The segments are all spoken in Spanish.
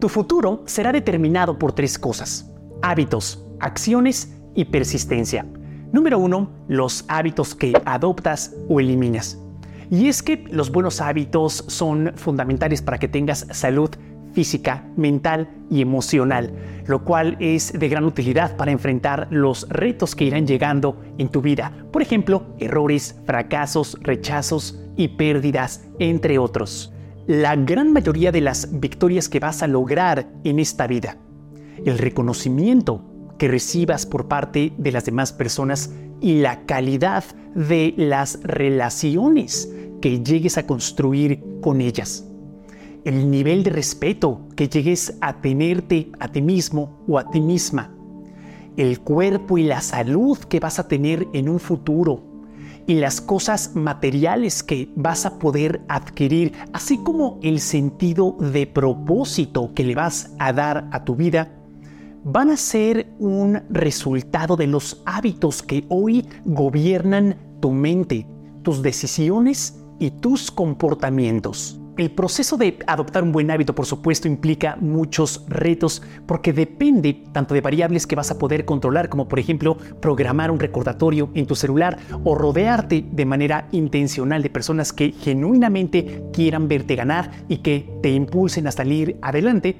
Tu futuro será determinado por tres cosas. Hábitos, acciones y persistencia. Número uno, los hábitos que adoptas o eliminas. Y es que los buenos hábitos son fundamentales para que tengas salud física, mental y emocional, lo cual es de gran utilidad para enfrentar los retos que irán llegando en tu vida. Por ejemplo, errores, fracasos, rechazos y pérdidas, entre otros. La gran mayoría de las victorias que vas a lograr en esta vida, el reconocimiento que recibas por parte de las demás personas y la calidad de las relaciones que llegues a construir con ellas. El nivel de respeto que llegues a tenerte a ti mismo o a ti misma, el cuerpo y la salud que vas a tener en un futuro y las cosas materiales que vas a poder adquirir, así como el sentido de propósito que le vas a dar a tu vida, van a ser un resultado de los hábitos que hoy gobiernan tu mente, tus decisiones y tus comportamientos. El proceso de adoptar un buen hábito, por supuesto, implica muchos retos porque depende tanto de variables que vas a poder controlar, como por ejemplo programar un recordatorio en tu celular o rodearte de manera intencional de personas que genuinamente quieran verte ganar y que te impulsen a salir adelante,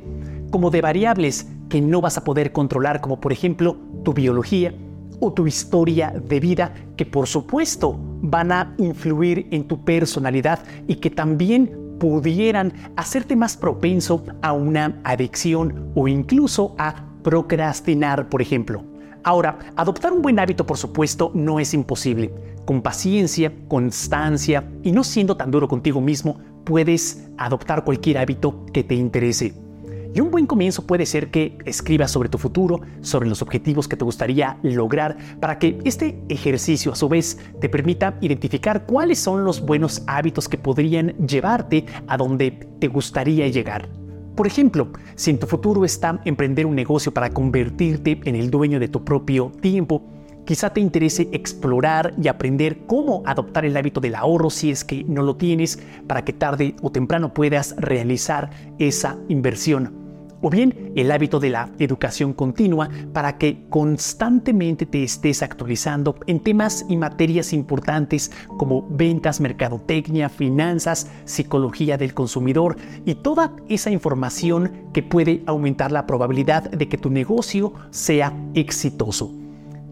como de variables que no vas a poder controlar, como por ejemplo tu biología o tu historia de vida, que por supuesto van a influir en tu personalidad y que también pudieran hacerte más propenso a una adicción o incluso a procrastinar, por ejemplo. Ahora, adoptar un buen hábito, por supuesto, no es imposible. Con paciencia, constancia y no siendo tan duro contigo mismo, puedes adoptar cualquier hábito que te interese. Y un buen comienzo puede ser que escribas sobre tu futuro, sobre los objetivos que te gustaría lograr, para que este ejercicio a su vez te permita identificar cuáles son los buenos hábitos que podrían llevarte a donde te gustaría llegar. Por ejemplo, si en tu futuro está emprender un negocio para convertirte en el dueño de tu propio tiempo, quizá te interese explorar y aprender cómo adoptar el hábito del ahorro si es que no lo tienes, para que tarde o temprano puedas realizar esa inversión o bien el hábito de la educación continua para que constantemente te estés actualizando en temas y materias importantes como ventas, mercadotecnia, finanzas, psicología del consumidor y toda esa información que puede aumentar la probabilidad de que tu negocio sea exitoso.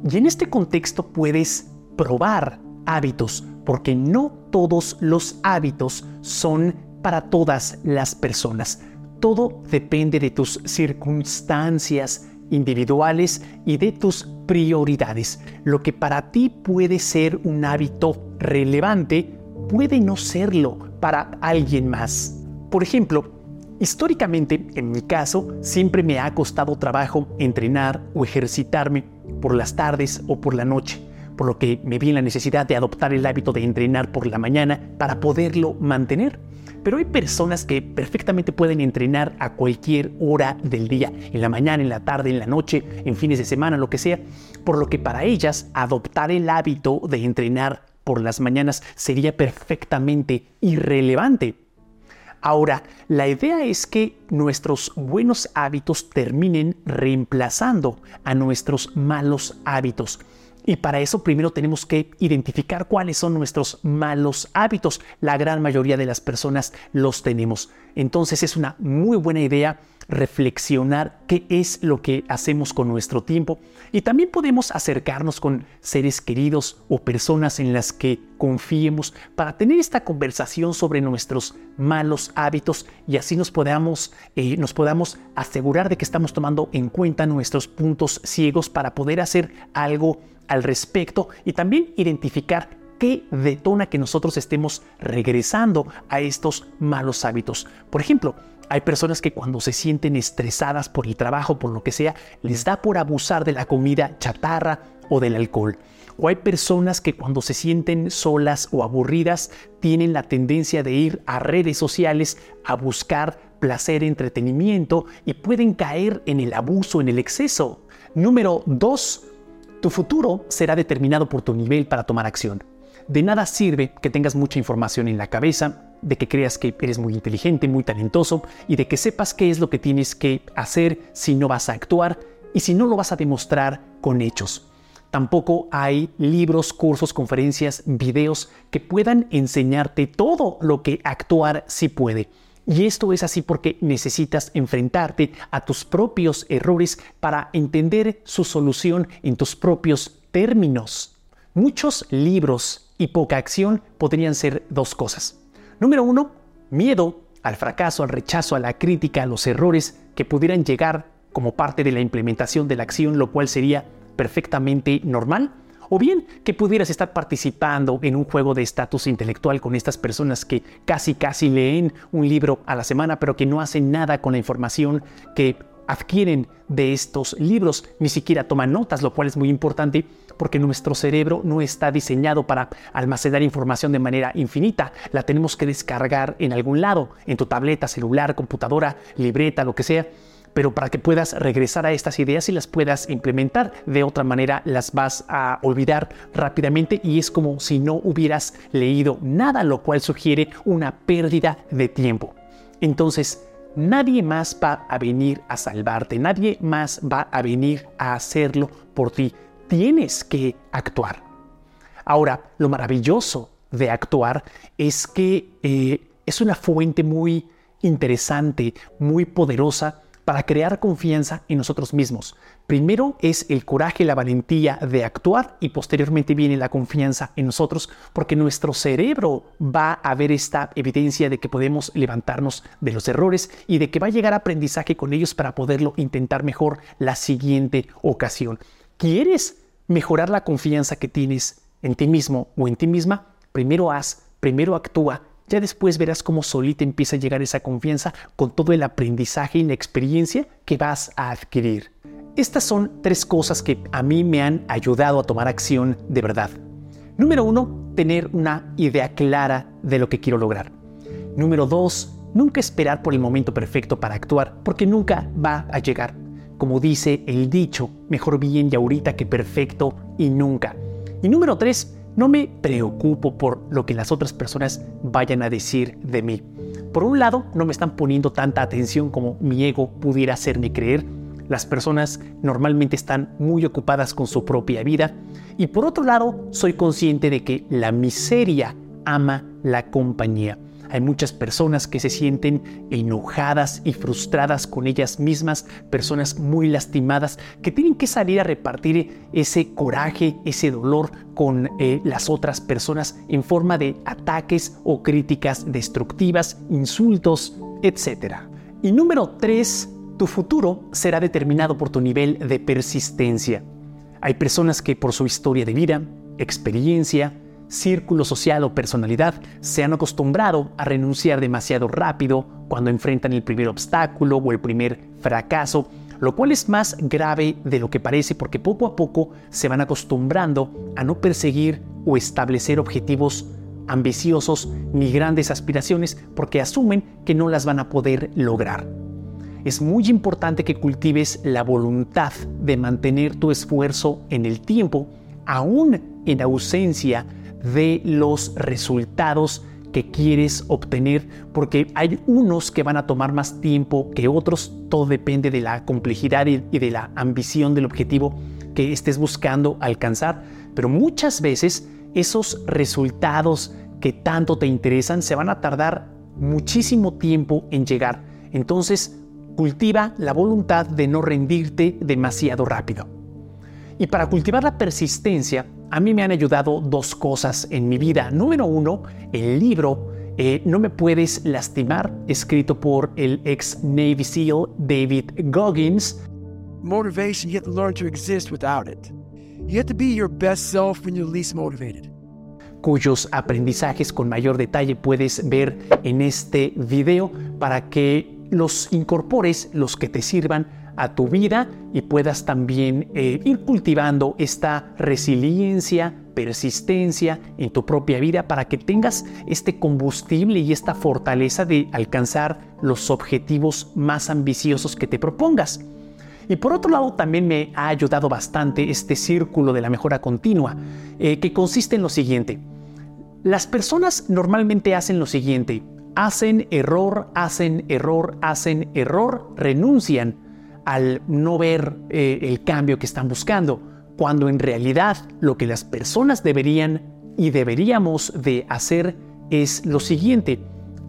Y en este contexto puedes probar hábitos porque no todos los hábitos son para todas las personas. Todo depende de tus circunstancias individuales y de tus prioridades. Lo que para ti puede ser un hábito relevante puede no serlo para alguien más. Por ejemplo, históricamente, en mi caso, siempre me ha costado trabajo entrenar o ejercitarme por las tardes o por la noche, por lo que me vi en la necesidad de adoptar el hábito de entrenar por la mañana para poderlo mantener. Pero hay personas que perfectamente pueden entrenar a cualquier hora del día, en la mañana, en la tarde, en la noche, en fines de semana, lo que sea, por lo que para ellas adoptar el hábito de entrenar por las mañanas sería perfectamente irrelevante. Ahora, la idea es que nuestros buenos hábitos terminen reemplazando a nuestros malos hábitos. Y para eso primero tenemos que identificar cuáles son nuestros malos hábitos. La gran mayoría de las personas los tenemos. Entonces es una muy buena idea reflexionar qué es lo que hacemos con nuestro tiempo y también podemos acercarnos con seres queridos o personas en las que confiemos para tener esta conversación sobre nuestros malos hábitos y así nos podamos, eh, nos podamos asegurar de que estamos tomando en cuenta nuestros puntos ciegos para poder hacer algo al respecto y también identificar qué detona que nosotros estemos regresando a estos malos hábitos. Por ejemplo, hay personas que cuando se sienten estresadas por el trabajo, por lo que sea, les da por abusar de la comida chatarra o del alcohol. O hay personas que cuando se sienten solas o aburridas tienen la tendencia de ir a redes sociales a buscar placer, entretenimiento y pueden caer en el abuso, en el exceso. Número 2 tu futuro será determinado por tu nivel para tomar acción. De nada sirve que tengas mucha información en la cabeza, de que creas que eres muy inteligente, muy talentoso y de que sepas qué es lo que tienes que hacer si no vas a actuar y si no lo vas a demostrar con hechos. Tampoco hay libros, cursos, conferencias, videos que puedan enseñarte todo lo que actuar sí puede. Y esto es así porque necesitas enfrentarte a tus propios errores para entender su solución en tus propios términos. Muchos libros y poca acción podrían ser dos cosas. Número uno, miedo al fracaso, al rechazo, a la crítica, a los errores que pudieran llegar como parte de la implementación de la acción, lo cual sería perfectamente normal. O bien que pudieras estar participando en un juego de estatus intelectual con estas personas que casi casi leen un libro a la semana, pero que no hacen nada con la información que adquieren de estos libros, ni siquiera toman notas, lo cual es muy importante porque nuestro cerebro no está diseñado para almacenar información de manera infinita. La tenemos que descargar en algún lado, en tu tableta, celular, computadora, libreta, lo que sea pero para que puedas regresar a estas ideas y las puedas implementar. De otra manera las vas a olvidar rápidamente y es como si no hubieras leído nada, lo cual sugiere una pérdida de tiempo. Entonces, nadie más va a venir a salvarte, nadie más va a venir a hacerlo por ti. Tienes que actuar. Ahora, lo maravilloso de actuar es que eh, es una fuente muy interesante, muy poderosa para crear confianza en nosotros mismos. Primero es el coraje, la valentía de actuar y posteriormente viene la confianza en nosotros porque nuestro cerebro va a ver esta evidencia de que podemos levantarnos de los errores y de que va a llegar aprendizaje con ellos para poderlo intentar mejor la siguiente ocasión. ¿Quieres mejorar la confianza que tienes en ti mismo o en ti misma? Primero haz, primero actúa ya después verás cómo solita empieza a llegar esa confianza con todo el aprendizaje y la experiencia que vas a adquirir. Estas son tres cosas que a mí me han ayudado a tomar acción de verdad. Número uno, tener una idea clara de lo que quiero lograr. Número dos, nunca esperar por el momento perfecto para actuar, porque nunca va a llegar. Como dice el dicho, mejor bien y ahorita que perfecto y nunca. Y número tres, no me preocupo por lo que las otras personas vayan a decir de mí. Por un lado, no me están poniendo tanta atención como mi ego pudiera hacerme creer. Las personas normalmente están muy ocupadas con su propia vida. Y por otro lado, soy consciente de que la miseria ama la compañía. Hay muchas personas que se sienten enojadas y frustradas con ellas mismas, personas muy lastimadas que tienen que salir a repartir ese coraje, ese dolor con eh, las otras personas en forma de ataques o críticas destructivas, insultos, etc. Y número 3, tu futuro será determinado por tu nivel de persistencia. Hay personas que por su historia de vida, experiencia, círculo social o personalidad se han acostumbrado a renunciar demasiado rápido cuando enfrentan el primer obstáculo o el primer fracaso, lo cual es más grave de lo que parece porque poco a poco se van acostumbrando a no perseguir o establecer objetivos ambiciosos ni grandes aspiraciones porque asumen que no las van a poder lograr. Es muy importante que cultives la voluntad de mantener tu esfuerzo en el tiempo, aún en ausencia de los resultados que quieres obtener, porque hay unos que van a tomar más tiempo que otros, todo depende de la complejidad y de la ambición del objetivo que estés buscando alcanzar, pero muchas veces esos resultados que tanto te interesan se van a tardar muchísimo tiempo en llegar. Entonces, cultiva la voluntad de no rendirte demasiado rápido. Y para cultivar la persistencia, a mí me han ayudado dos cosas en mi vida. Número uno, el libro eh, No me puedes lastimar, escrito por el ex Navy SEAL David Goggins. Motivation, you have to learn to exist without it. You have to be your best self when you're least motivated. Cuyos aprendizajes con mayor detalle puedes ver en este video para que los incorpores, los que te sirvan a tu vida y puedas también eh, ir cultivando esta resiliencia, persistencia en tu propia vida para que tengas este combustible y esta fortaleza de alcanzar los objetivos más ambiciosos que te propongas. Y por otro lado, también me ha ayudado bastante este círculo de la mejora continua, eh, que consiste en lo siguiente. Las personas normalmente hacen lo siguiente. Hacen error, hacen error, hacen error, renuncian al no ver eh, el cambio que están buscando, cuando en realidad lo que las personas deberían y deberíamos de hacer es lo siguiente,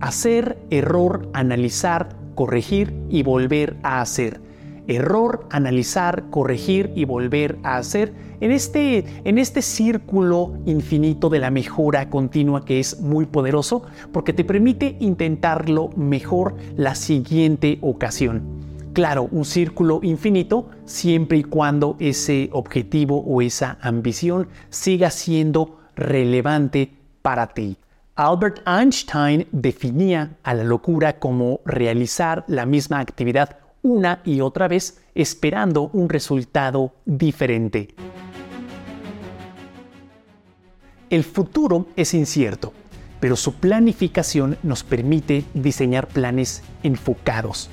hacer, error, analizar, corregir y volver a hacer error, analizar, corregir y volver a hacer en este, en este círculo infinito de la mejora continua que es muy poderoso porque te permite intentarlo mejor la siguiente ocasión. Claro, un círculo infinito siempre y cuando ese objetivo o esa ambición siga siendo relevante para ti. Albert Einstein definía a la locura como realizar la misma actividad una y otra vez esperando un resultado diferente. El futuro es incierto, pero su planificación nos permite diseñar planes enfocados,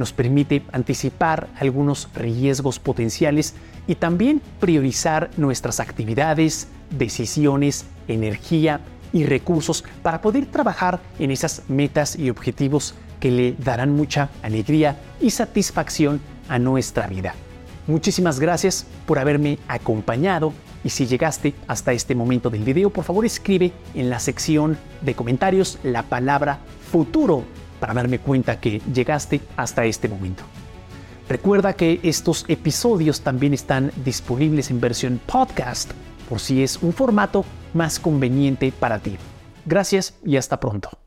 nos permite anticipar algunos riesgos potenciales y también priorizar nuestras actividades, decisiones, energía y recursos para poder trabajar en esas metas y objetivos que le darán mucha alegría y satisfacción a nuestra vida. Muchísimas gracias por haberme acompañado y si llegaste hasta este momento del video, por favor escribe en la sección de comentarios la palabra futuro para darme cuenta que llegaste hasta este momento. Recuerda que estos episodios también están disponibles en versión podcast por si es un formato más conveniente para ti. Gracias y hasta pronto.